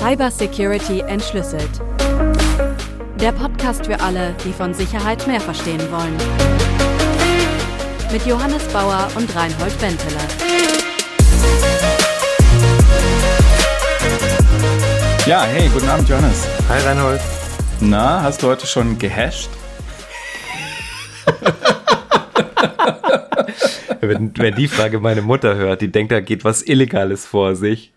Cybersecurity entschlüsselt. Der Podcast für alle, die von Sicherheit mehr verstehen wollen. Mit Johannes Bauer und Reinhold Benteler. Ja, hey, guten Abend, Johannes. Hi, Reinhold. Na, hast du heute schon gehasht? wenn, wenn die Frage meine Mutter hört, die denkt, da geht was Illegales vor sich.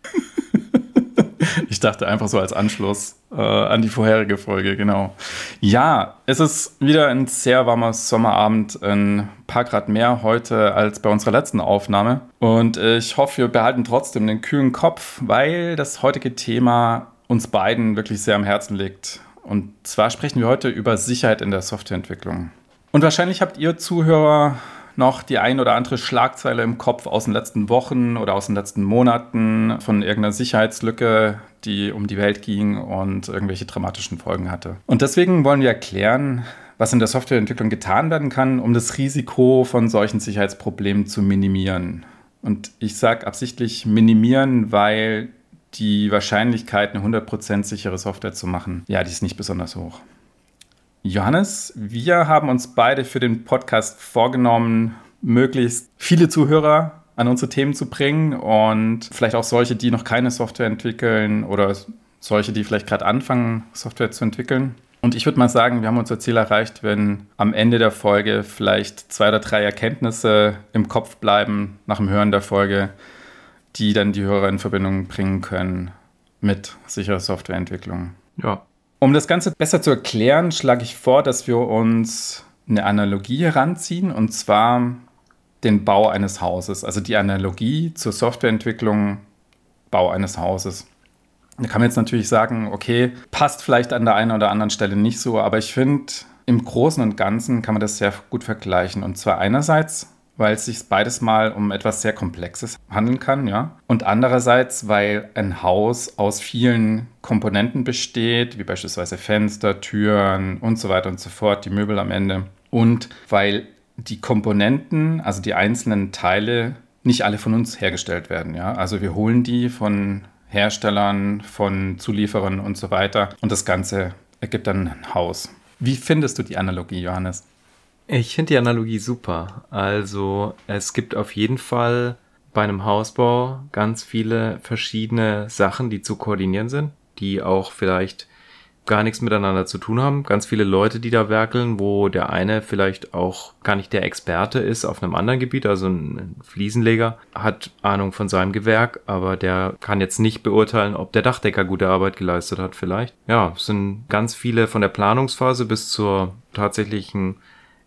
Dachte einfach so als Anschluss äh, an die vorherige Folge, genau. Ja, es ist wieder ein sehr warmer Sommerabend, ein paar Grad mehr heute als bei unserer letzten Aufnahme. Und ich hoffe, wir behalten trotzdem den kühlen Kopf, weil das heutige Thema uns beiden wirklich sehr am Herzen liegt. Und zwar sprechen wir heute über Sicherheit in der Softwareentwicklung. Und wahrscheinlich habt ihr Zuhörer noch die ein oder andere Schlagzeile im Kopf aus den letzten Wochen oder aus den letzten Monaten von irgendeiner Sicherheitslücke, die um die Welt ging und irgendwelche dramatischen Folgen hatte. Und deswegen wollen wir erklären, was in der Softwareentwicklung getan werden kann, um das Risiko von solchen Sicherheitsproblemen zu minimieren. Und ich sage absichtlich minimieren, weil die Wahrscheinlichkeit, eine 100% sichere Software zu machen, ja, die ist nicht besonders hoch. Johannes, wir haben uns beide für den Podcast vorgenommen, möglichst viele Zuhörer an unsere Themen zu bringen und vielleicht auch solche, die noch keine Software entwickeln oder solche, die vielleicht gerade anfangen, Software zu entwickeln. Und ich würde mal sagen, wir haben unser Ziel erreicht, wenn am Ende der Folge vielleicht zwei oder drei Erkenntnisse im Kopf bleiben nach dem Hören der Folge, die dann die Hörer in Verbindung bringen können mit sicherer Softwareentwicklung. Ja, um das Ganze besser zu erklären, schlage ich vor, dass wir uns eine Analogie heranziehen, und zwar den Bau eines Hauses. Also die Analogie zur Softwareentwicklung, Bau eines Hauses. Da kann man jetzt natürlich sagen, okay, passt vielleicht an der einen oder anderen Stelle nicht so, aber ich finde, im Großen und Ganzen kann man das sehr gut vergleichen. Und zwar einerseits weil es sich beides mal um etwas sehr Komplexes handeln kann, ja. Und andererseits, weil ein Haus aus vielen Komponenten besteht, wie beispielsweise Fenster, Türen und so weiter und so fort, die Möbel am Ende. Und weil die Komponenten, also die einzelnen Teile, nicht alle von uns hergestellt werden, ja. Also wir holen die von Herstellern, von Zulieferern und so weiter. Und das Ganze ergibt dann ein Haus. Wie findest du die Analogie, Johannes? Ich finde die Analogie super. Also es gibt auf jeden Fall bei einem Hausbau ganz viele verschiedene Sachen, die zu koordinieren sind, die auch vielleicht gar nichts miteinander zu tun haben. Ganz viele Leute, die da werkeln, wo der eine vielleicht auch gar nicht der Experte ist auf einem anderen Gebiet, also ein Fliesenleger hat Ahnung von seinem Gewerk, aber der kann jetzt nicht beurteilen, ob der Dachdecker gute Arbeit geleistet hat vielleicht. Ja, es sind ganz viele von der Planungsphase bis zur tatsächlichen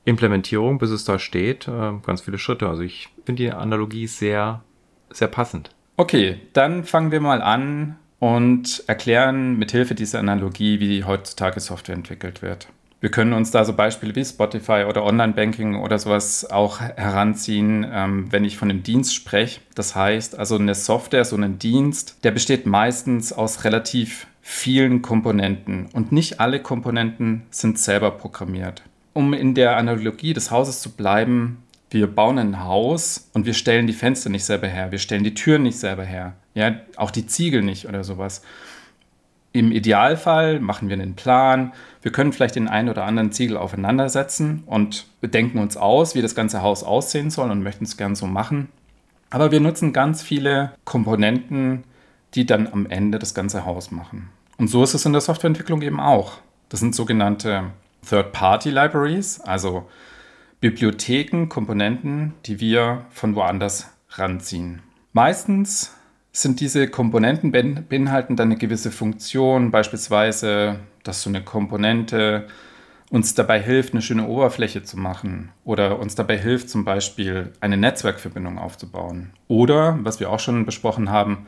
Implementierung, bis es da steht, äh, ganz viele Schritte. Also ich finde die Analogie sehr, sehr passend. Okay, dann fangen wir mal an und erklären mithilfe dieser Analogie, wie heutzutage Software entwickelt wird. Wir können uns da so Beispiele wie Spotify oder Online-Banking oder sowas auch heranziehen, ähm, wenn ich von einem Dienst spreche. Das heißt, also eine Software, so ein Dienst, der besteht meistens aus relativ vielen Komponenten und nicht alle Komponenten sind selber programmiert um in der Analogie des Hauses zu bleiben, wir bauen ein Haus und wir stellen die Fenster nicht selber her, wir stellen die Türen nicht selber her, ja, auch die Ziegel nicht oder sowas. Im Idealfall machen wir einen Plan, wir können vielleicht den einen oder anderen Ziegel aufeinandersetzen und bedenken uns aus, wie das ganze Haus aussehen soll und möchten es gern so machen. Aber wir nutzen ganz viele Komponenten, die dann am Ende das ganze Haus machen. Und so ist es in der Softwareentwicklung eben auch. Das sind sogenannte Third-Party-Libraries, also Bibliotheken, Komponenten, die wir von woanders ranziehen. Meistens sind diese Komponenten beinhalten dann eine gewisse Funktion, beispielsweise, dass so eine Komponente uns dabei hilft, eine schöne Oberfläche zu machen oder uns dabei hilft, zum Beispiel eine Netzwerkverbindung aufzubauen. Oder, was wir auch schon besprochen haben,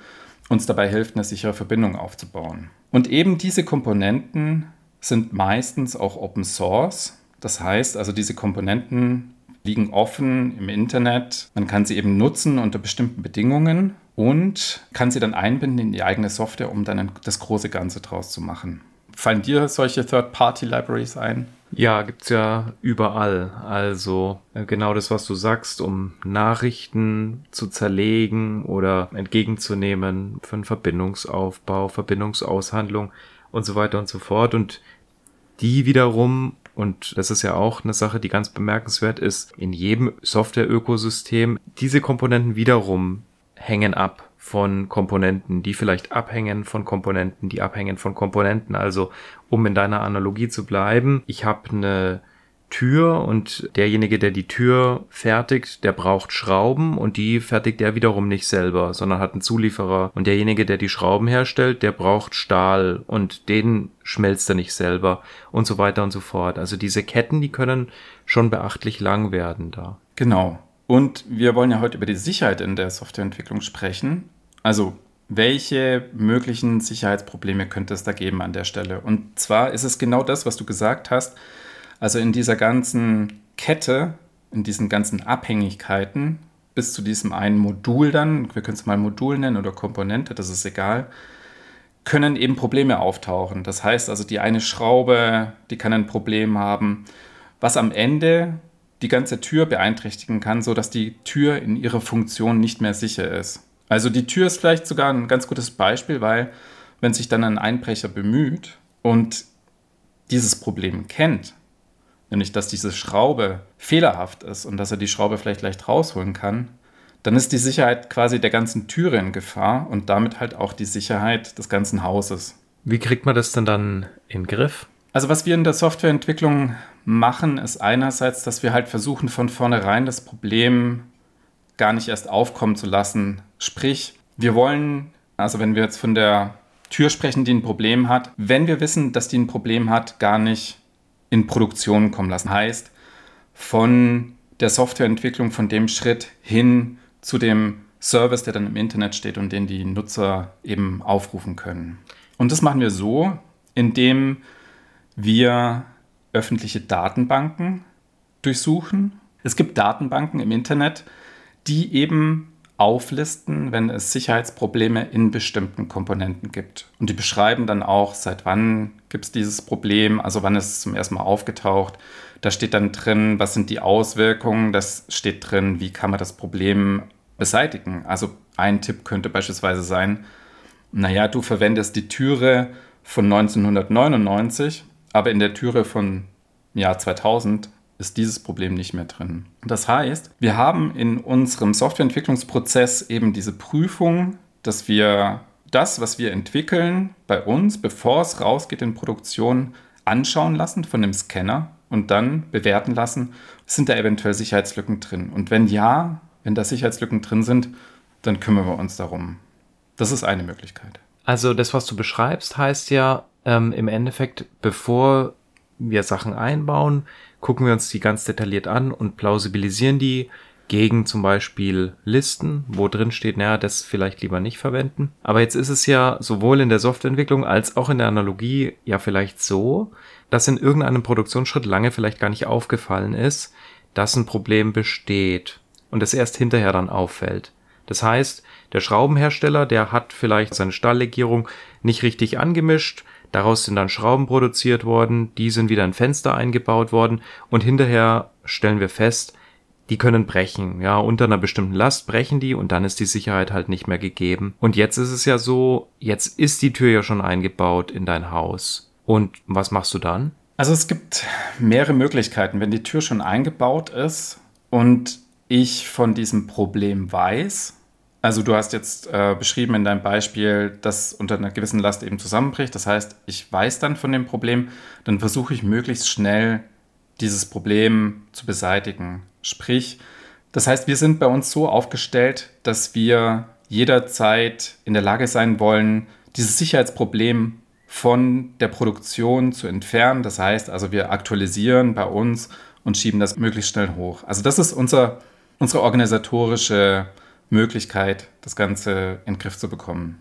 uns dabei hilft, eine sichere Verbindung aufzubauen. Und eben diese Komponenten sind meistens auch Open Source. Das heißt also, diese Komponenten liegen offen im Internet. Man kann sie eben nutzen unter bestimmten Bedingungen und kann sie dann einbinden in die eigene Software, um dann das große Ganze draus zu machen. Fallen dir solche Third-Party-Libraries ein? Ja, gibt's ja überall. Also äh, genau das, was du sagst, um Nachrichten zu zerlegen oder entgegenzunehmen für einen Verbindungsaufbau, Verbindungsaushandlung und so weiter und so fort. Und die wiederum, und das ist ja auch eine Sache, die ganz bemerkenswert ist, in jedem Software-Ökosystem, diese Komponenten wiederum hängen ab von Komponenten, die vielleicht abhängen von Komponenten, die abhängen von Komponenten. Also um in deiner Analogie zu bleiben, ich habe eine Tür und derjenige, der die Tür fertigt, der braucht Schrauben und die fertigt er wiederum nicht selber, sondern hat einen Zulieferer. Und derjenige, der die Schrauben herstellt, der braucht Stahl und den schmelzt er nicht selber und so weiter und so fort. Also diese Ketten, die können schon beachtlich lang werden da. Genau. Und wir wollen ja heute über die Sicherheit in der Softwareentwicklung sprechen. Also welche möglichen Sicherheitsprobleme könnte es da geben an der Stelle? Und zwar ist es genau das, was du gesagt hast. Also in dieser ganzen Kette, in diesen ganzen Abhängigkeiten bis zu diesem einen Modul dann, wir können es mal Modul nennen oder Komponente, das ist egal, können eben Probleme auftauchen. Das heißt also, die eine Schraube, die kann ein Problem haben, was am Ende die ganze Tür beeinträchtigen kann, sodass die Tür in ihrer Funktion nicht mehr sicher ist. Also die Tür ist vielleicht sogar ein ganz gutes Beispiel, weil wenn sich dann ein Einbrecher bemüht und dieses Problem kennt, nämlich dass diese Schraube fehlerhaft ist und dass er die Schraube vielleicht leicht rausholen kann, dann ist die Sicherheit quasi der ganzen Türe in Gefahr und damit halt auch die Sicherheit des ganzen Hauses. Wie kriegt man das denn dann in den Griff? Also was wir in der Softwareentwicklung machen, ist einerseits, dass wir halt versuchen von vornherein das Problem gar nicht erst aufkommen zu lassen. Sprich, wir wollen, also wenn wir jetzt von der Tür sprechen, die ein Problem hat, wenn wir wissen, dass die ein Problem hat, gar nicht in Produktion kommen lassen. Heißt, von der Softwareentwicklung, von dem Schritt hin zu dem Service, der dann im Internet steht und den die Nutzer eben aufrufen können. Und das machen wir so, indem wir öffentliche Datenbanken durchsuchen. Es gibt Datenbanken im Internet, die eben auflisten, wenn es Sicherheitsprobleme in bestimmten Komponenten gibt. Und die beschreiben dann auch, seit wann gibt es dieses Problem, also wann ist es zum ersten Mal aufgetaucht. Da steht dann drin, was sind die Auswirkungen, das steht drin, wie kann man das Problem beseitigen. Also ein Tipp könnte beispielsweise sein, naja, du verwendest die Türe von 1999, aber in der Türe von Jahr 2000 ist dieses Problem nicht mehr drin. Das heißt, wir haben in unserem Softwareentwicklungsprozess eben diese Prüfung, dass wir das, was wir entwickeln, bei uns, bevor es rausgeht in Produktion, anschauen lassen von dem Scanner und dann bewerten lassen, sind da eventuell Sicherheitslücken drin. Und wenn ja, wenn da Sicherheitslücken drin sind, dann kümmern wir uns darum. Das ist eine Möglichkeit. Also das, was du beschreibst, heißt ja ähm, im Endeffekt, bevor wir Sachen einbauen, gucken wir uns die ganz detailliert an und plausibilisieren die gegen zum Beispiel Listen, wo drin steht, naja, das vielleicht lieber nicht verwenden. Aber jetzt ist es ja sowohl in der Softwareentwicklung als auch in der Analogie ja vielleicht so, dass in irgendeinem Produktionsschritt lange vielleicht gar nicht aufgefallen ist, dass ein Problem besteht und es erst hinterher dann auffällt. Das heißt, der Schraubenhersteller, der hat vielleicht seine Stahllegierung nicht richtig angemischt, Daraus sind dann Schrauben produziert worden, die sind wieder in Fenster eingebaut worden und hinterher stellen wir fest, die können brechen, ja, unter einer bestimmten Last brechen die und dann ist die Sicherheit halt nicht mehr gegeben. Und jetzt ist es ja so, jetzt ist die Tür ja schon eingebaut in dein Haus. Und was machst du dann? Also es gibt mehrere Möglichkeiten. Wenn die Tür schon eingebaut ist und ich von diesem Problem weiß, also du hast jetzt äh, beschrieben in deinem Beispiel, dass unter einer gewissen Last eben zusammenbricht. Das heißt, ich weiß dann von dem Problem, dann versuche ich möglichst schnell dieses Problem zu beseitigen. Sprich, das heißt, wir sind bei uns so aufgestellt, dass wir jederzeit in der Lage sein wollen, dieses Sicherheitsproblem von der Produktion zu entfernen. Das heißt also, wir aktualisieren bei uns und schieben das möglichst schnell hoch. Also das ist unser, unsere organisatorische Möglichkeit, das Ganze in den Griff zu bekommen.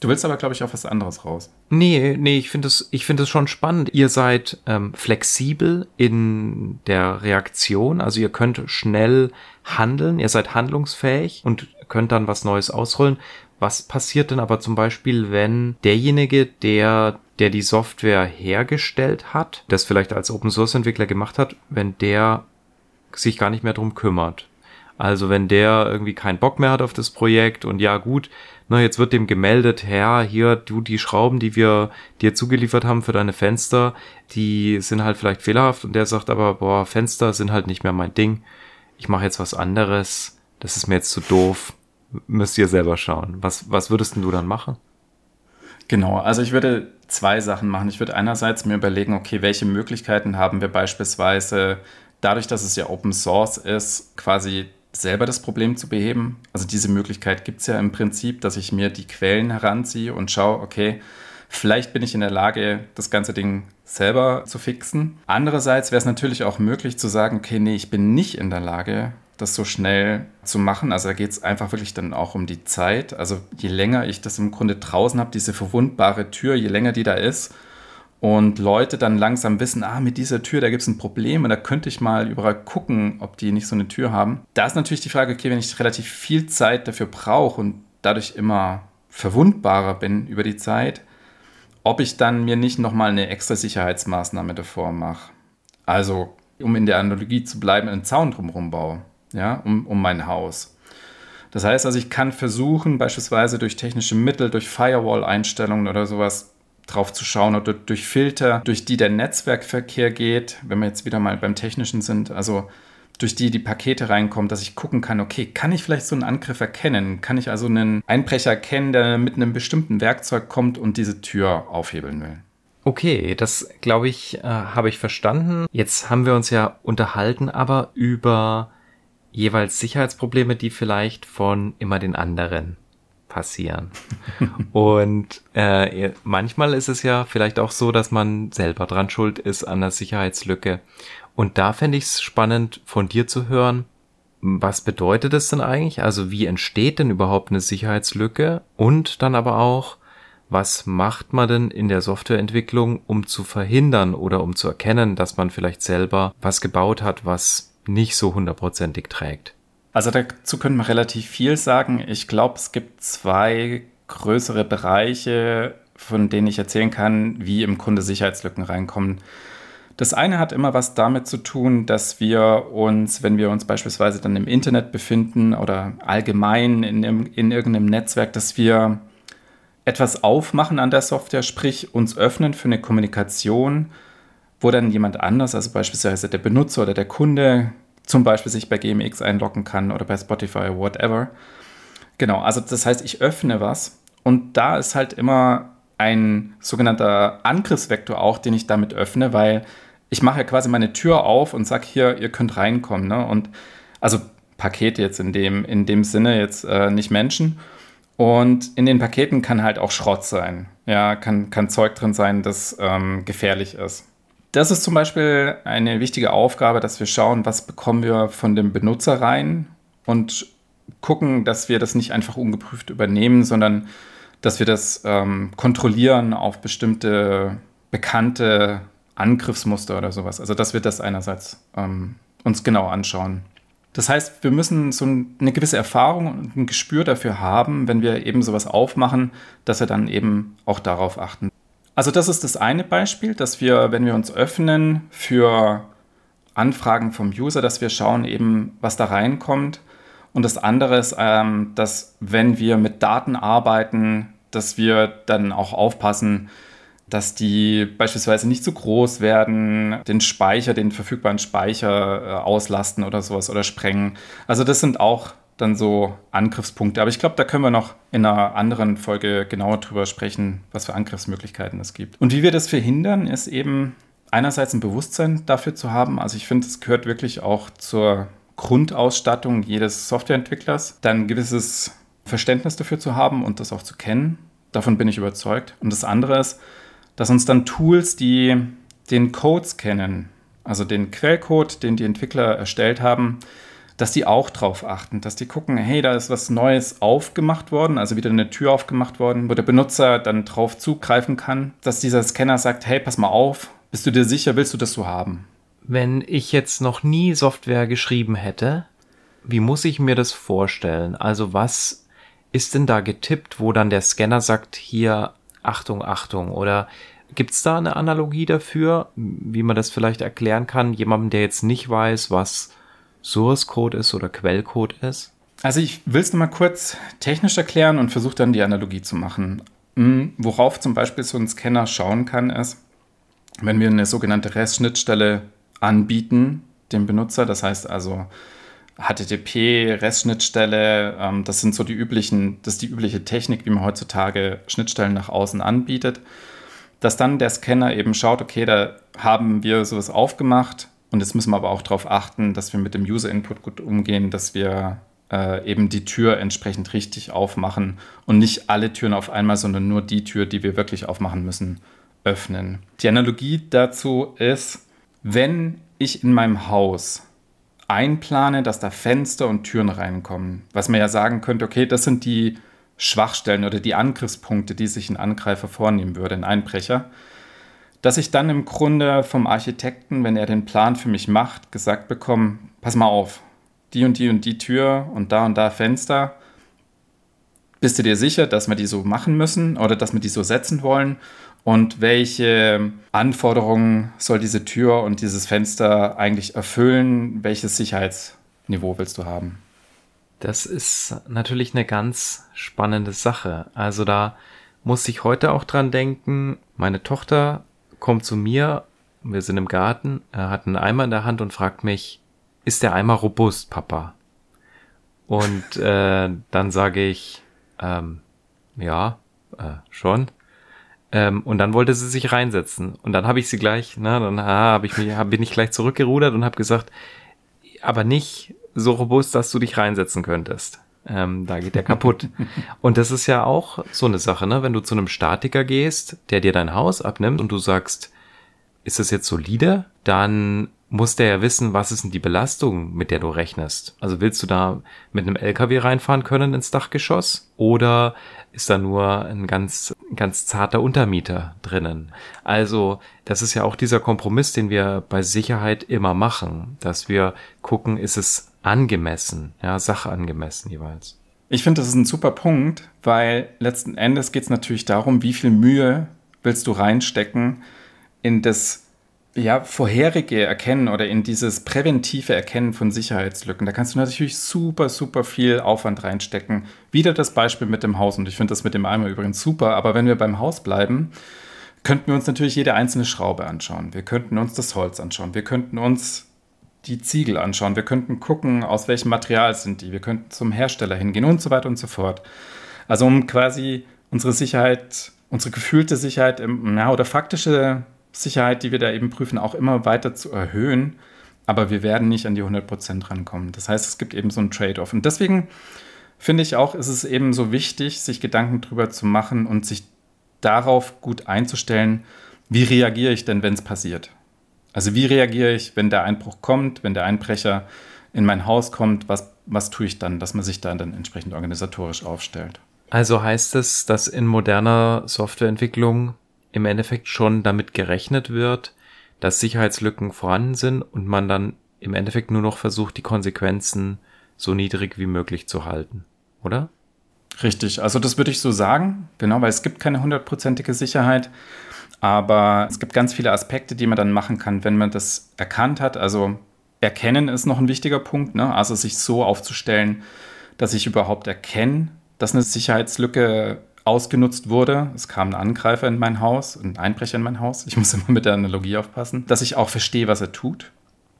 Du willst aber, glaube ich, auf was anderes raus. Nee, nee, ich finde es es schon spannend. Ihr seid ähm, flexibel in der Reaktion, also ihr könnt schnell handeln, ihr seid handlungsfähig und könnt dann was Neues ausrollen. Was passiert denn aber zum Beispiel, wenn derjenige, der, der die Software hergestellt hat, das vielleicht als Open Source Entwickler gemacht hat, wenn der sich gar nicht mehr drum kümmert? Also wenn der irgendwie keinen Bock mehr hat auf das Projekt und ja gut, na, jetzt wird dem gemeldet, Herr, hier, du, die Schrauben, die wir dir zugeliefert haben für deine Fenster, die sind halt vielleicht fehlerhaft und der sagt aber, boah, Fenster sind halt nicht mehr mein Ding. Ich mache jetzt was anderes. Das ist mir jetzt zu doof. Müsst ihr selber schauen. Was, was würdest du dann machen? Genau, also ich würde zwei Sachen machen. Ich würde einerseits mir überlegen, okay, welche Möglichkeiten haben wir beispielsweise dadurch, dass es ja Open Source ist, quasi selber das Problem zu beheben. Also diese Möglichkeit gibt es ja im Prinzip, dass ich mir die Quellen heranziehe und schaue, okay, vielleicht bin ich in der Lage, das ganze Ding selber zu fixen. Andererseits wäre es natürlich auch möglich zu sagen, okay, nee, ich bin nicht in der Lage, das so schnell zu machen. Also da geht es einfach wirklich dann auch um die Zeit. Also je länger ich das im Grunde draußen habe, diese verwundbare Tür, je länger die da ist, und Leute dann langsam wissen, ah, mit dieser Tür, da gibt es ein Problem und da könnte ich mal überall gucken, ob die nicht so eine Tür haben. Da ist natürlich die Frage, okay, wenn ich relativ viel Zeit dafür brauche und dadurch immer verwundbarer bin über die Zeit, ob ich dann mir nicht nochmal eine extra Sicherheitsmaßnahme davor mache. Also, um in der Analogie zu bleiben, einen Zaun drumherum baue, ja, um, um mein Haus. Das heißt also, ich kann versuchen, beispielsweise durch technische Mittel, durch Firewall-Einstellungen oder sowas, drauf zu schauen oder durch Filter, durch die der Netzwerkverkehr geht, wenn wir jetzt wieder mal beim Technischen sind, also durch die die Pakete reinkommen, dass ich gucken kann, okay, kann ich vielleicht so einen Angriff erkennen? Kann ich also einen Einbrecher erkennen, der mit einem bestimmten Werkzeug kommt und diese Tür aufhebeln will? Okay, das glaube ich, äh, habe ich verstanden. Jetzt haben wir uns ja unterhalten, aber über jeweils Sicherheitsprobleme, die vielleicht von immer den anderen passieren. und äh, manchmal ist es ja vielleicht auch so, dass man selber dran schuld ist an der Sicherheitslücke. Und da fände ich es spannend, von dir zu hören, was bedeutet es denn eigentlich? Also wie entsteht denn überhaupt eine Sicherheitslücke? Und dann aber auch, was macht man denn in der Softwareentwicklung, um zu verhindern oder um zu erkennen, dass man vielleicht selber was gebaut hat, was nicht so hundertprozentig trägt? Also dazu können wir relativ viel sagen. Ich glaube, es gibt zwei größere Bereiche, von denen ich erzählen kann, wie im Grunde Sicherheitslücken reinkommen. Das eine hat immer was damit zu tun, dass wir uns, wenn wir uns beispielsweise dann im Internet befinden oder allgemein in, in irgendeinem Netzwerk, dass wir etwas aufmachen an der Software, sprich uns öffnen für eine Kommunikation, wo dann jemand anders, also beispielsweise der Benutzer oder der Kunde, zum Beispiel sich bei GMX einloggen kann oder bei Spotify, whatever. Genau, also das heißt, ich öffne was und da ist halt immer ein sogenannter Angriffsvektor auch, den ich damit öffne, weil ich mache ja quasi meine Tür auf und sage hier, ihr könnt reinkommen. Ne? Und also Pakete jetzt in dem, in dem Sinne, jetzt äh, nicht Menschen. Und in den Paketen kann halt auch Schrott sein. Ja, kann, kann Zeug drin sein, das ähm, gefährlich ist. Das ist zum Beispiel eine wichtige Aufgabe, dass wir schauen, was bekommen wir von dem Benutzer rein und gucken, dass wir das nicht einfach ungeprüft übernehmen, sondern dass wir das ähm, kontrollieren auf bestimmte bekannte Angriffsmuster oder sowas. Also dass wir das einerseits ähm, uns genau anschauen. Das heißt, wir müssen so eine gewisse Erfahrung und ein Gespür dafür haben, wenn wir eben sowas aufmachen, dass wir dann eben auch darauf achten. Also das ist das eine Beispiel, dass wir, wenn wir uns öffnen für Anfragen vom User, dass wir schauen eben, was da reinkommt. Und das andere ist, ähm, dass wenn wir mit Daten arbeiten, dass wir dann auch aufpassen, dass die beispielsweise nicht zu groß werden, den Speicher, den verfügbaren Speicher äh, auslasten oder sowas oder sprengen. Also das sind auch dann so Angriffspunkte. Aber ich glaube, da können wir noch in einer anderen Folge genauer drüber sprechen, was für Angriffsmöglichkeiten es gibt. Und wie wir das verhindern, ist eben einerseits ein Bewusstsein dafür zu haben. Also ich finde, es gehört wirklich auch zur Grundausstattung jedes Softwareentwicklers, dann ein gewisses Verständnis dafür zu haben und das auch zu kennen. Davon bin ich überzeugt. Und das andere ist, dass uns dann Tools, die den Codes kennen, also den Quellcode, den die Entwickler erstellt haben, dass die auch drauf achten, dass die gucken, hey, da ist was Neues aufgemacht worden, also wieder eine Tür aufgemacht worden, wo der Benutzer dann drauf zugreifen kann, dass dieser Scanner sagt, hey, pass mal auf, bist du dir sicher, willst du das so haben? Wenn ich jetzt noch nie Software geschrieben hätte, wie muss ich mir das vorstellen? Also was ist denn da getippt, wo dann der Scanner sagt, hier, Achtung, Achtung? Oder gibt's da eine Analogie dafür, wie man das vielleicht erklären kann, jemandem, der jetzt nicht weiß, was Source Code ist oder Quellcode ist? Also ich will es mal kurz technisch erklären und versuche dann die Analogie zu machen. Hm, worauf zum Beispiel so ein Scanner schauen kann, ist, wenn wir eine sogenannte REST-Schnittstelle anbieten, dem Benutzer, das heißt also HTTP, REST-Schnittstelle, ähm, das sind so die üblichen, das ist die übliche Technik, wie man heutzutage Schnittstellen nach außen anbietet, dass dann der Scanner eben schaut, okay, da haben wir sowas aufgemacht und jetzt müssen wir aber auch darauf achten, dass wir mit dem User-Input gut umgehen, dass wir äh, eben die Tür entsprechend richtig aufmachen und nicht alle Türen auf einmal, sondern nur die Tür, die wir wirklich aufmachen müssen, öffnen. Die Analogie dazu ist, wenn ich in meinem Haus einplane, dass da Fenster und Türen reinkommen, was man ja sagen könnte, okay, das sind die Schwachstellen oder die Angriffspunkte, die sich ein Angreifer vornehmen würde, ein Einbrecher, dass ich dann im Grunde vom Architekten, wenn er den Plan für mich macht, gesagt bekomme, pass mal auf, die und die und die Tür und da und da Fenster, bist du dir sicher, dass wir die so machen müssen oder dass wir die so setzen wollen? Und welche Anforderungen soll diese Tür und dieses Fenster eigentlich erfüllen? Welches Sicherheitsniveau willst du haben? Das ist natürlich eine ganz spannende Sache. Also da muss ich heute auch dran denken, meine Tochter kommt zu mir, wir sind im Garten, er hat einen Eimer in der Hand und fragt mich, ist der Eimer robust, Papa? Und äh, dann sage ich, ähm, ja, äh, schon. Ähm, und dann wollte sie sich reinsetzen. Und dann habe ich sie gleich, na, dann ah, hab ich mich, hab, bin ich gleich zurückgerudert und habe gesagt, aber nicht so robust, dass du dich reinsetzen könntest. Ähm, da geht der kaputt. und das ist ja auch so eine Sache, ne? Wenn du zu einem Statiker gehst, der dir dein Haus abnimmt und du sagst, ist das jetzt solide? Dann muss der ja wissen, was ist denn die Belastung, mit der du rechnest. Also willst du da mit einem LKW reinfahren können ins Dachgeschoss oder ist da nur ein ganz, ganz zarter Untermieter drinnen? Also das ist ja auch dieser Kompromiss, den wir bei Sicherheit immer machen, dass wir gucken, ist es angemessen, ja, sachangemessen jeweils. Ich finde, das ist ein super Punkt, weil letzten Endes geht es natürlich darum, wie viel Mühe willst du reinstecken in das ja, vorherige Erkennen oder in dieses präventive Erkennen von Sicherheitslücken, da kannst du natürlich super, super viel Aufwand reinstecken. Wieder das Beispiel mit dem Haus und ich finde das mit dem Eimer übrigens super, aber wenn wir beim Haus bleiben, könnten wir uns natürlich jede einzelne Schraube anschauen. Wir könnten uns das Holz anschauen. Wir könnten uns die Ziegel anschauen. Wir könnten gucken, aus welchem Material sind die. Wir könnten zum Hersteller hingehen und so weiter und so fort. Also um quasi unsere Sicherheit, unsere gefühlte Sicherheit ja, oder faktische Sicherheit, die wir da eben prüfen, auch immer weiter zu erhöhen. Aber wir werden nicht an die 100% rankommen. Das heißt, es gibt eben so einen Trade-off. Und deswegen finde ich auch, ist es eben so wichtig, sich Gedanken drüber zu machen und sich darauf gut einzustellen, wie reagiere ich denn, wenn es passiert? Also wie reagiere ich, wenn der Einbruch kommt, wenn der Einbrecher in mein Haus kommt, was, was tue ich dann, dass man sich da dann entsprechend organisatorisch aufstellt? Also heißt es, dass in moderner Softwareentwicklung im Endeffekt schon damit gerechnet wird, dass Sicherheitslücken vorhanden sind und man dann im Endeffekt nur noch versucht, die Konsequenzen so niedrig wie möglich zu halten, oder? Richtig, also das würde ich so sagen, genau, weil es gibt keine hundertprozentige Sicherheit, aber es gibt ganz viele Aspekte, die man dann machen kann, wenn man das erkannt hat. Also erkennen ist noch ein wichtiger Punkt, ne? also sich so aufzustellen, dass ich überhaupt erkenne, dass eine Sicherheitslücke ausgenutzt wurde. Es kam ein Angreifer in mein Haus, ein Einbrecher in mein Haus. Ich muss immer mit der Analogie aufpassen, dass ich auch verstehe, was er tut.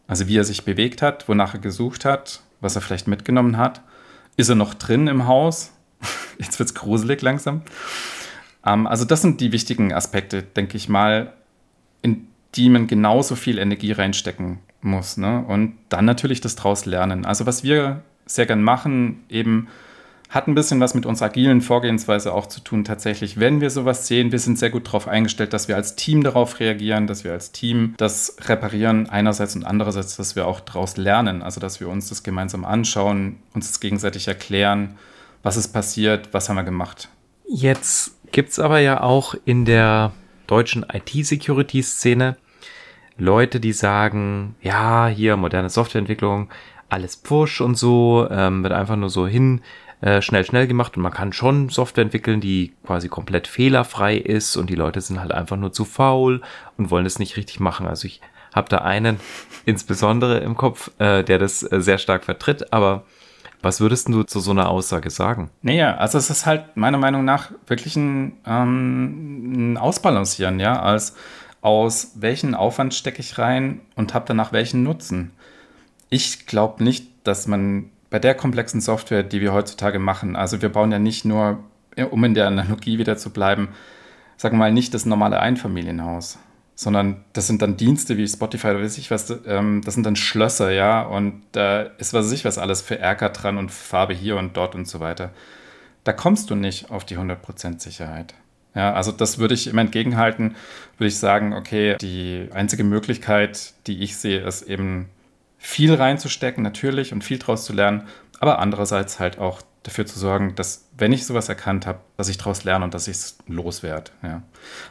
Also wie er sich bewegt hat, wonach er gesucht hat, was er vielleicht mitgenommen hat. Ist er noch drin im Haus? Jetzt wird es gruselig langsam. Ähm, also das sind die wichtigen Aspekte, denke ich mal, in die man genauso viel Energie reinstecken muss. Ne? Und dann natürlich das draus lernen. Also was wir sehr gern machen, eben hat ein bisschen was mit unserer agilen Vorgehensweise auch zu tun, tatsächlich. Wenn wir sowas sehen, wir sind sehr gut darauf eingestellt, dass wir als Team darauf reagieren, dass wir als Team das reparieren, einerseits und andererseits, dass wir auch daraus lernen. Also, dass wir uns das gemeinsam anschauen, uns das gegenseitig erklären, was ist passiert, was haben wir gemacht. Jetzt gibt es aber ja auch in der deutschen IT-Security-Szene Leute, die sagen, ja, hier moderne Softwareentwicklung, alles Push und so, ähm, wird einfach nur so hin äh, schnell, schnell gemacht und man kann schon Software entwickeln, die quasi komplett fehlerfrei ist und die Leute sind halt einfach nur zu faul und wollen es nicht richtig machen. Also ich habe da einen insbesondere im Kopf, äh, der das äh, sehr stark vertritt, aber was würdest du zu so einer Aussage sagen? Naja, also es ist halt meiner Meinung nach wirklich ein, ähm, ein Ausbalancieren, ja, als aus welchen Aufwand stecke ich rein und habe danach welchen Nutzen. Ich glaube nicht, dass man bei der komplexen Software, die wir heutzutage machen, also wir bauen ja nicht nur, um in der Analogie wieder zu bleiben, sagen wir mal nicht das normale Einfamilienhaus, sondern das sind dann Dienste wie Spotify oder weiß ich was, ähm, das sind dann Schlösser, ja, und da ist was weiß ich was alles für Erker dran und Farbe hier und dort und so weiter. Da kommst du nicht auf die 100% Sicherheit. Ja, also das würde ich immer entgegenhalten, würde ich sagen, okay, die einzige Möglichkeit, die ich sehe, ist eben viel reinzustecken, natürlich, und viel draus zu lernen, aber andererseits halt auch dafür zu sorgen, dass, wenn ich sowas erkannt habe, dass ich daraus lerne und dass ich es loswerde. Ja.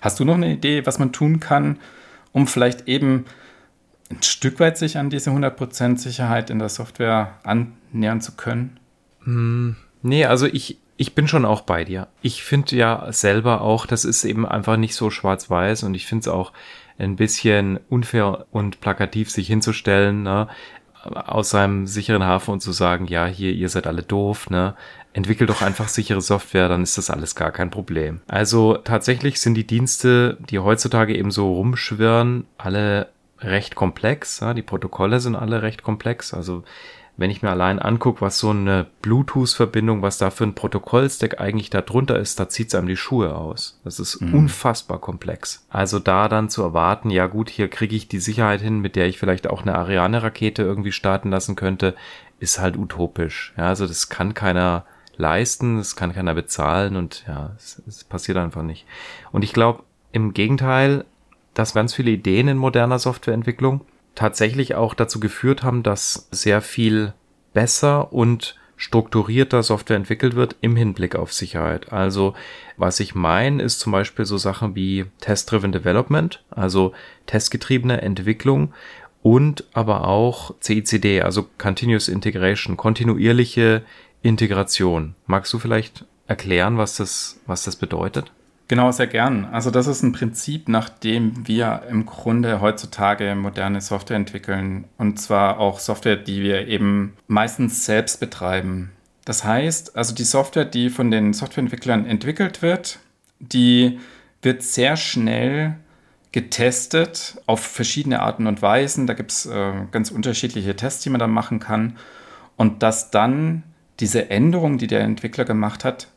Hast du noch eine Idee, was man tun kann, um vielleicht eben ein Stück weit sich an diese 100% Sicherheit in der Software annähern zu können? Hm, nee, also ich, ich bin schon auch bei dir. Ich finde ja selber auch, das ist eben einfach nicht so schwarz-weiß und ich finde es auch ein bisschen unfair und plakativ sich hinzustellen, ne? Aus seinem sicheren Hafen und zu sagen, ja, hier, ihr seid alle doof, ne? Entwickelt doch einfach sichere Software, dann ist das alles gar kein Problem. Also tatsächlich sind die Dienste, die heutzutage eben so rumschwirren, alle recht komplex. Ja? Die Protokolle sind alle recht komplex. Also wenn ich mir allein angucke, was so eine Bluetooth-Verbindung, was da für ein Protokollstack eigentlich da drunter ist, da zieht's einem die Schuhe aus. Das ist mhm. unfassbar komplex. Also da dann zu erwarten, ja gut, hier kriege ich die Sicherheit hin, mit der ich vielleicht auch eine Ariane-Rakete irgendwie starten lassen könnte, ist halt utopisch. Ja, also das kann keiner leisten, das kann keiner bezahlen und ja, es, es passiert einfach nicht. Und ich glaube, im Gegenteil, dass ganz viele Ideen in moderner Softwareentwicklung tatsächlich auch dazu geführt haben, dass sehr viel besser und strukturierter Software entwickelt wird im Hinblick auf Sicherheit. Also was ich meine, ist zum Beispiel so Sachen wie Test-Driven Development, also testgetriebene Entwicklung und aber auch CICD, also Continuous Integration, kontinuierliche Integration. Magst du vielleicht erklären, was das, was das bedeutet? Genau, sehr gern. Also das ist ein Prinzip, nach dem wir im Grunde heutzutage moderne Software entwickeln. Und zwar auch Software, die wir eben meistens selbst betreiben. Das heißt, also die Software, die von den Softwareentwicklern entwickelt wird, die wird sehr schnell getestet auf verschiedene Arten und Weisen. Da gibt es äh, ganz unterschiedliche Tests, die man da machen kann. Und dass dann diese Änderung, die der Entwickler gemacht hat,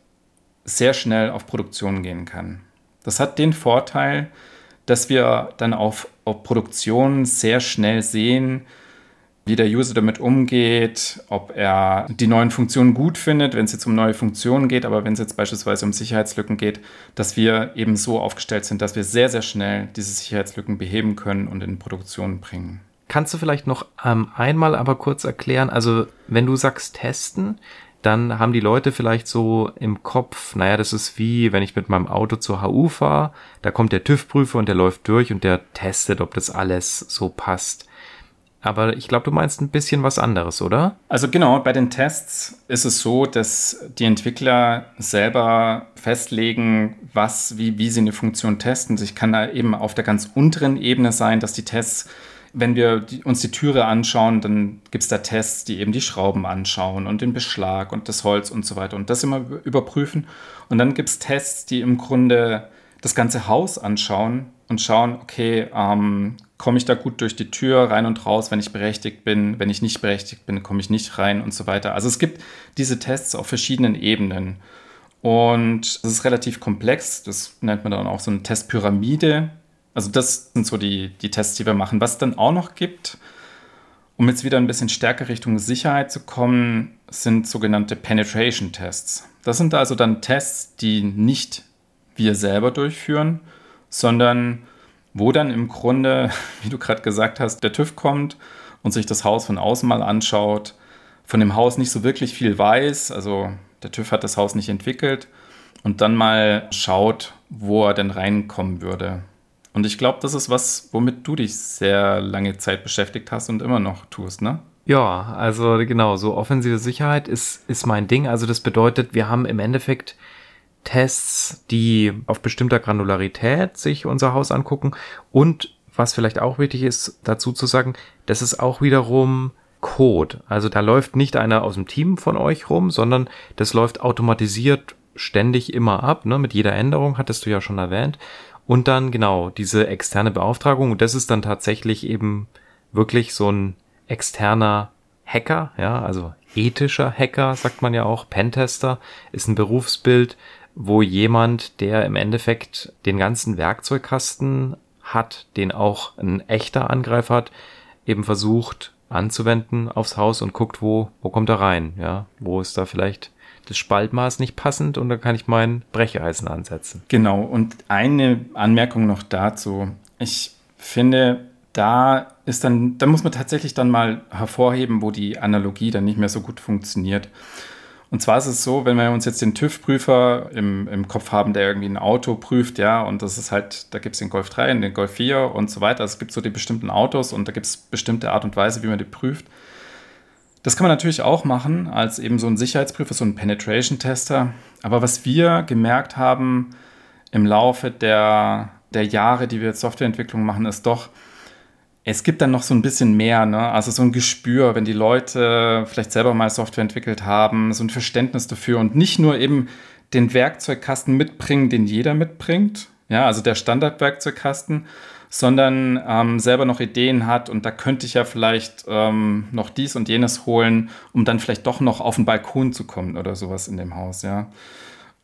sehr schnell auf Produktion gehen kann. Das hat den Vorteil, dass wir dann auf, auf Produktion sehr schnell sehen, wie der User damit umgeht, ob er die neuen Funktionen gut findet, wenn es jetzt um neue Funktionen geht, aber wenn es jetzt beispielsweise um Sicherheitslücken geht, dass wir eben so aufgestellt sind, dass wir sehr, sehr schnell diese Sicherheitslücken beheben können und in Produktion bringen. Kannst du vielleicht noch ähm, einmal aber kurz erklären, also wenn du sagst testen, dann haben die Leute vielleicht so im Kopf, naja, das ist wie, wenn ich mit meinem Auto zur HU fahre, da kommt der TÜV-Prüfer und der läuft durch und der testet, ob das alles so passt. Aber ich glaube, du meinst ein bisschen was anderes, oder? Also genau, bei den Tests ist es so, dass die Entwickler selber festlegen, was, wie, wie sie eine Funktion testen. Ich kann da eben auf der ganz unteren Ebene sein, dass die Tests wenn wir uns die Türe anschauen, dann gibt es da Tests, die eben die Schrauben anschauen und den Beschlag und das Holz und so weiter und das immer überprüfen. Und dann gibt es Tests, die im Grunde das ganze Haus anschauen und schauen, okay, ähm, komme ich da gut durch die Tür rein und raus, wenn ich berechtigt bin, wenn ich nicht berechtigt bin, komme ich nicht rein und so weiter. Also es gibt diese Tests auf verschiedenen Ebenen. Und es ist relativ komplex, das nennt man dann auch so eine Testpyramide, also das sind so die, die Tests, die wir machen. Was es dann auch noch gibt, um jetzt wieder ein bisschen stärker Richtung Sicherheit zu kommen, sind sogenannte Penetration Tests. Das sind also dann Tests, die nicht wir selber durchführen, sondern wo dann im Grunde, wie du gerade gesagt hast, der TÜV kommt und sich das Haus von außen mal anschaut, von dem Haus nicht so wirklich viel weiß, also der TÜV hat das Haus nicht entwickelt und dann mal schaut, wo er denn reinkommen würde. Und ich glaube, das ist was, womit du dich sehr lange Zeit beschäftigt hast und immer noch tust, ne? Ja, also genau, so offensive Sicherheit ist, ist mein Ding. Also das bedeutet, wir haben im Endeffekt Tests, die auf bestimmter Granularität sich unser Haus angucken und was vielleicht auch wichtig ist, dazu zu sagen, das ist auch wiederum Code. Also da läuft nicht einer aus dem Team von euch rum, sondern das läuft automatisiert ständig immer ab, ne? mit jeder Änderung, hattest du ja schon erwähnt. Und dann genau diese externe Beauftragung. Und das ist dann tatsächlich eben wirklich so ein externer Hacker, ja, also ethischer Hacker, sagt man ja auch. Pentester ist ein Berufsbild, wo jemand, der im Endeffekt den ganzen Werkzeugkasten hat, den auch ein echter Angreifer hat, eben versucht anzuwenden aufs Haus und guckt, wo, wo kommt er rein, ja, wo ist da vielleicht das Spaltmaß nicht passend und da kann ich mein Brecheisen ansetzen. Genau, und eine Anmerkung noch dazu. Ich finde, da ist dann, da muss man tatsächlich dann mal hervorheben, wo die Analogie dann nicht mehr so gut funktioniert. Und zwar ist es so, wenn wir uns jetzt den TÜV-Prüfer im, im Kopf haben, der irgendwie ein Auto prüft, ja, und das ist halt, da gibt es den Golf 3 und den Golf 4 und so weiter. Es gibt so die bestimmten Autos und da gibt es bestimmte Art und Weise, wie man die prüft. Das kann man natürlich auch machen als eben so ein Sicherheitsprüfer, so ein Penetration-Tester. Aber was wir gemerkt haben im Laufe der, der Jahre, die wir jetzt Softwareentwicklung machen, ist doch, es gibt dann noch so ein bisschen mehr, ne? Also so ein Gespür, wenn die Leute vielleicht selber mal Software entwickelt haben, so ein Verständnis dafür und nicht nur eben den Werkzeugkasten mitbringen, den jeder mitbringt, ja, also der Standardwerkzeugkasten, sondern ähm, selber noch Ideen hat und da könnte ich ja vielleicht ähm, noch dies und jenes holen, um dann vielleicht doch noch auf den Balkon zu kommen oder sowas in dem Haus, ja.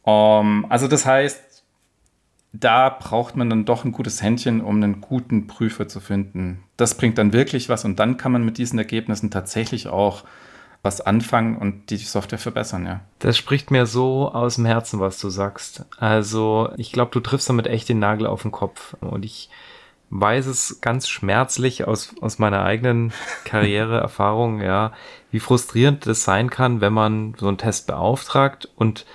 Um, ähm, also das heißt, da braucht man dann doch ein gutes Händchen, um einen guten Prüfer zu finden. Das bringt dann wirklich was und dann kann man mit diesen Ergebnissen tatsächlich auch was anfangen und die Software verbessern, ja. Das spricht mir so aus dem Herzen, was du sagst. Also, ich glaube, du triffst damit echt den Nagel auf den Kopf. Und ich weiß es ganz schmerzlich aus, aus meiner eigenen Karriereerfahrung, ja, wie frustrierend das sein kann, wenn man so einen Test beauftragt und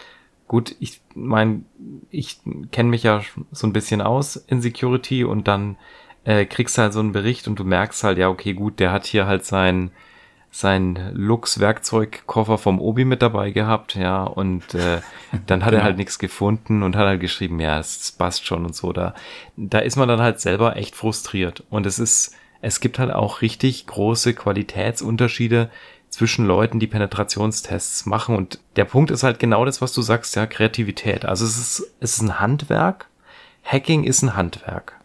gut, ich mein, ich kenne mich ja so ein bisschen aus in Security und dann äh, kriegst du halt so einen Bericht und du merkst halt, ja, okay, gut, der hat hier halt sein, sein Lux-Werkzeugkoffer vom Obi mit dabei gehabt, ja, und äh, dann hat genau. er halt nichts gefunden und hat halt geschrieben, ja, es passt schon und so. Da, da ist man dann halt selber echt frustriert. Und es ist, es gibt halt auch richtig große Qualitätsunterschiede zwischen Leuten, die Penetrationstests machen. Und der Punkt ist halt genau das, was du sagst, ja, Kreativität. Also es ist, es ist ein Handwerk. Hacking ist ein Handwerk.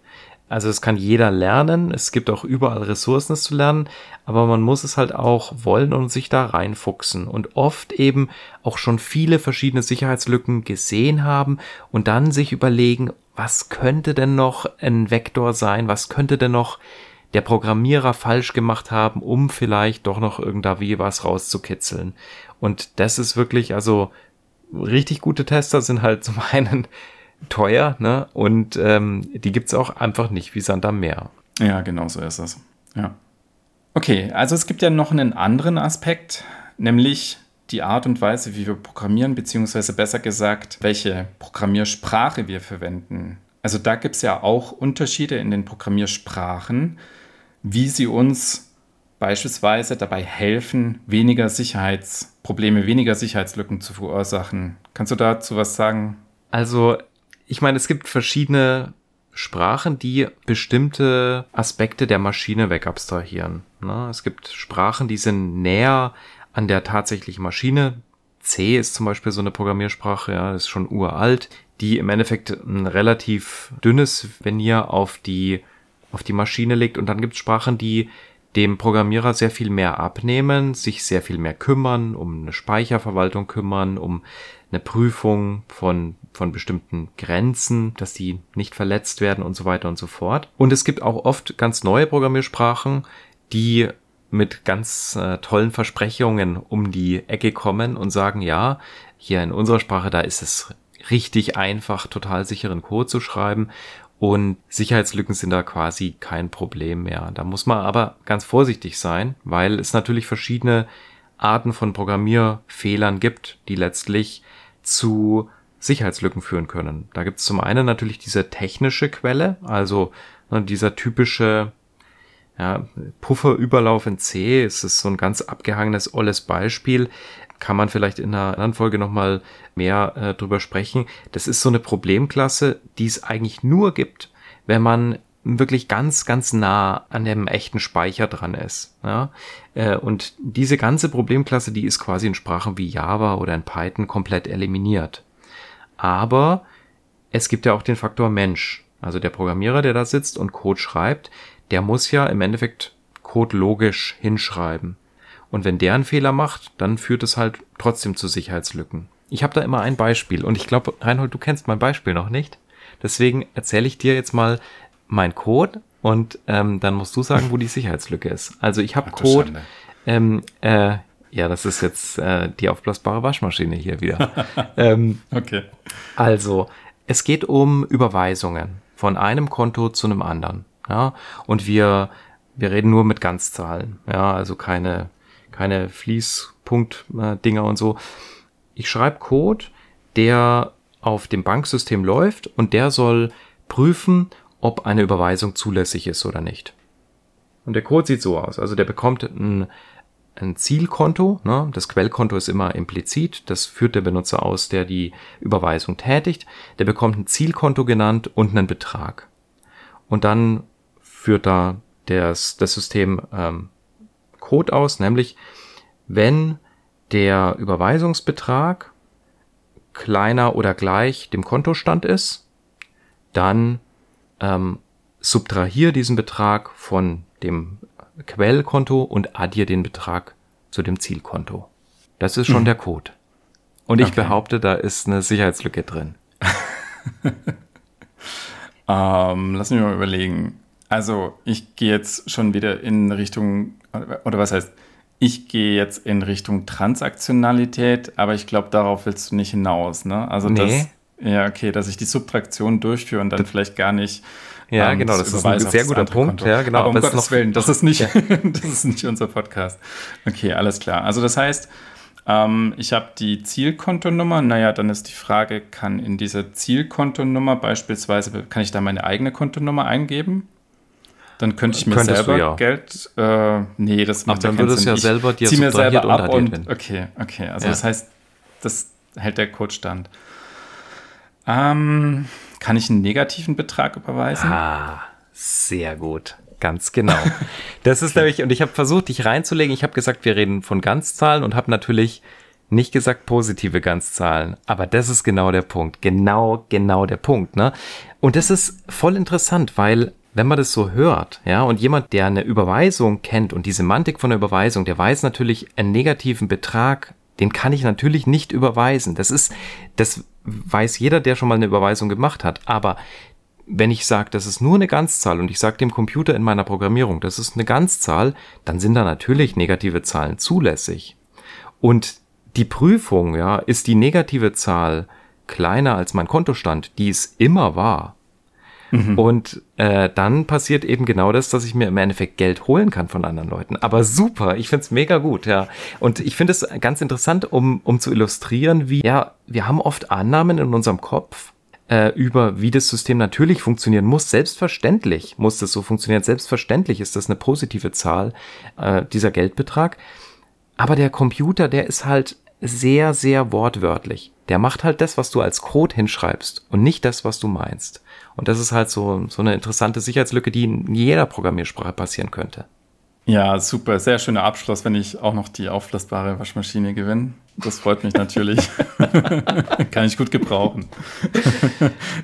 Also es kann jeder lernen, es gibt auch überall Ressourcen, es zu lernen, aber man muss es halt auch wollen und sich da reinfuchsen und oft eben auch schon viele verschiedene Sicherheitslücken gesehen haben und dann sich überlegen, was könnte denn noch ein Vektor sein, was könnte denn noch der Programmierer falsch gemacht haben, um vielleicht doch noch irgendwie was rauszukitzeln. Und das ist wirklich, also richtig gute Tester sind halt zum einen teuer, ne? Und ähm, die gibt's auch einfach nicht wie Sand am Meer. Ja, genau so ist es. Ja. Okay, also es gibt ja noch einen anderen Aspekt, nämlich die Art und Weise, wie wir programmieren, beziehungsweise besser gesagt, welche Programmiersprache wir verwenden. Also da gibt es ja auch Unterschiede in den Programmiersprachen, wie sie uns beispielsweise dabei helfen, weniger Sicherheitsprobleme, weniger Sicherheitslücken zu verursachen. Kannst du dazu was sagen? Also, ich meine, es gibt verschiedene Sprachen, die bestimmte Aspekte der Maschine wegabstrahieren. Ne? Es gibt Sprachen, die sind näher an der tatsächlichen Maschine. C ist zum Beispiel so eine Programmiersprache, ja, ist schon uralt die im Endeffekt ein relativ dünnes Venier auf die, auf die Maschine legt. Und dann gibt es Sprachen, die dem Programmierer sehr viel mehr abnehmen, sich sehr viel mehr kümmern, um eine Speicherverwaltung kümmern, um eine Prüfung von, von bestimmten Grenzen, dass die nicht verletzt werden und so weiter und so fort. Und es gibt auch oft ganz neue Programmiersprachen, die mit ganz äh, tollen Versprechungen um die Ecke kommen und sagen, ja, hier in unserer Sprache, da ist es richtig einfach, total sicheren Code zu schreiben. Und Sicherheitslücken sind da quasi kein Problem mehr. Da muss man aber ganz vorsichtig sein, weil es natürlich verschiedene Arten von Programmierfehlern gibt, die letztlich zu Sicherheitslücken führen können. Da gibt es zum einen natürlich diese technische Quelle, also ne, dieser typische Ja, Pufferüberlauf in C ist es so ein ganz abgehangenes, olles Beispiel. Kann man vielleicht in einer anderen Folge nochmal mehr äh, drüber sprechen. Das ist so eine Problemklasse, die es eigentlich nur gibt, wenn man wirklich ganz, ganz nah an dem echten Speicher dran ist. Ja? Äh, und diese ganze Problemklasse, die ist quasi in Sprachen wie Java oder in Python komplett eliminiert. Aber es gibt ja auch den Faktor Mensch. Also der Programmierer, der da sitzt und Code schreibt, der muss ja im Endeffekt Code logisch hinschreiben. Und wenn der einen Fehler macht, dann führt es halt trotzdem zu Sicherheitslücken. Ich habe da immer ein Beispiel und ich glaube, Reinhold, du kennst mein Beispiel noch nicht. Deswegen erzähle ich dir jetzt mal mein Code und ähm, dann musst du sagen, wo die Sicherheitslücke ist. Also ich habe Code. Ähm, äh, ja, das ist jetzt äh, die aufblasbare Waschmaschine hier wieder. ähm, okay. Also, es geht um Überweisungen von einem Konto zu einem anderen. Ja, und wir, wir reden nur mit Ganzzahlen. Ja, also keine, keine Fließpunkt-Dinger und so. Ich schreibe Code, der auf dem Banksystem läuft und der soll prüfen, ob eine Überweisung zulässig ist oder nicht. Und der Code sieht so aus. Also der bekommt ein, ein Zielkonto. Ne? Das Quellkonto ist immer implizit. Das führt der Benutzer aus, der die Überweisung tätigt. Der bekommt ein Zielkonto genannt und einen Betrag. Und dann führt da das, das System ähm, Code aus, nämlich wenn der Überweisungsbetrag kleiner oder gleich dem Kontostand ist, dann ähm, subtrahier diesen Betrag von dem Quellkonto und addier den Betrag zu dem Zielkonto. Das ist schon mhm. der Code. Und ich okay. behaupte, da ist eine Sicherheitslücke drin. ähm, lass mich mal überlegen. Also, ich gehe jetzt schon wieder in Richtung, oder was heißt, ich gehe jetzt in Richtung Transaktionalität, aber ich glaube, darauf willst du nicht hinaus, ne? Also, nee. das, ja, okay, dass ich die Subtraktion durchführe und dann das, vielleicht gar nicht. Ja, ähm, genau, das ist ein sehr guter Punkt. Konto. Ja, genau. Aber um Gottes noch, Willen, das ist, nicht, ja. das ist nicht unser Podcast. Okay, alles klar. Also das heißt, ähm, ich habe die Zielkontonummer. Naja, dann ist die Frage, kann in dieser Zielkontonummer beispielsweise, kann ich da meine eigene Kontonummer eingeben? Dann könnte ich mir Könntest selber ja. Geld. Äh, nee, das macht Ach, dann würdest du ja selber dir zieh mir selber ab und, Okay, okay. Also ja. das heißt, das hält der Code stand. Ähm, kann ich einen negativen Betrag überweisen? Ah, sehr gut. Ganz genau. Das ist okay. nämlich, und ich habe versucht, dich reinzulegen. Ich habe gesagt, wir reden von Ganzzahlen und habe natürlich nicht gesagt positive Ganzzahlen. Aber das ist genau der Punkt. Genau, genau der Punkt. Ne? Und das ist voll interessant, weil wenn man das so hört, ja, und jemand, der eine Überweisung kennt und die Semantik von der Überweisung, der weiß natürlich einen negativen Betrag, den kann ich natürlich nicht überweisen. Das ist, das weiß jeder, der schon mal eine Überweisung gemacht hat. Aber wenn ich sage, das ist nur eine Ganzzahl und ich sage dem Computer in meiner Programmierung, das ist eine Ganzzahl, dann sind da natürlich negative Zahlen zulässig. Und die Prüfung, ja, ist die negative Zahl kleiner als mein Kontostand, die es immer war, Mhm. Und äh, dann passiert eben genau das, dass ich mir im Endeffekt Geld holen kann von anderen Leuten. Aber super, ich find's mega gut, ja. Und ich finde es ganz interessant, um, um zu illustrieren, wie, ja, wir haben oft Annahmen in unserem Kopf, äh, über wie das System natürlich funktionieren muss. Selbstverständlich muss das so funktionieren. Selbstverständlich ist das eine positive Zahl, äh, dieser Geldbetrag. Aber der Computer, der ist halt sehr, sehr wortwörtlich. Der macht halt das, was du als Code hinschreibst und nicht das, was du meinst. Und das ist halt so, so eine interessante Sicherheitslücke, die in jeder Programmiersprache passieren könnte. Ja, super. Sehr schöner Abschluss, wenn ich auch noch die aufblasbare Waschmaschine gewinne. Das freut mich natürlich. Kann ich gut gebrauchen.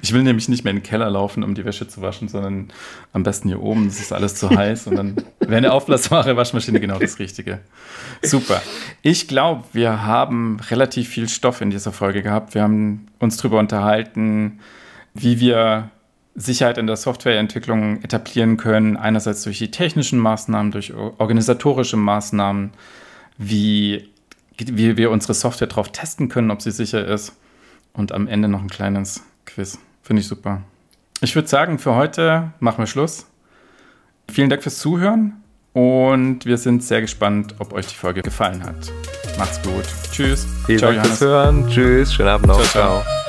ich will nämlich nicht mehr in den Keller laufen, um die Wäsche zu waschen, sondern am besten hier oben. Es ist alles zu heiß und dann wäre eine aufblasbare Waschmaschine genau das Richtige. Super. Ich glaube, wir haben relativ viel Stoff in dieser Folge gehabt. Wir haben uns darüber unterhalten, wie wir Sicherheit in der Softwareentwicklung etablieren können, einerseits durch die technischen Maßnahmen, durch organisatorische Maßnahmen, wie, wie wir unsere Software darauf testen können, ob sie sicher ist und am Ende noch ein kleines Quiz. Finde ich super. Ich würde sagen, für heute machen wir Schluss. Vielen Dank fürs Zuhören und wir sind sehr gespannt, ob euch die Folge gefallen hat. Macht's gut. Tschüss. Vielen ciao, Dank Johannes. fürs Hören. Tschüss. Schönen Abend noch. ciao. ciao. ciao.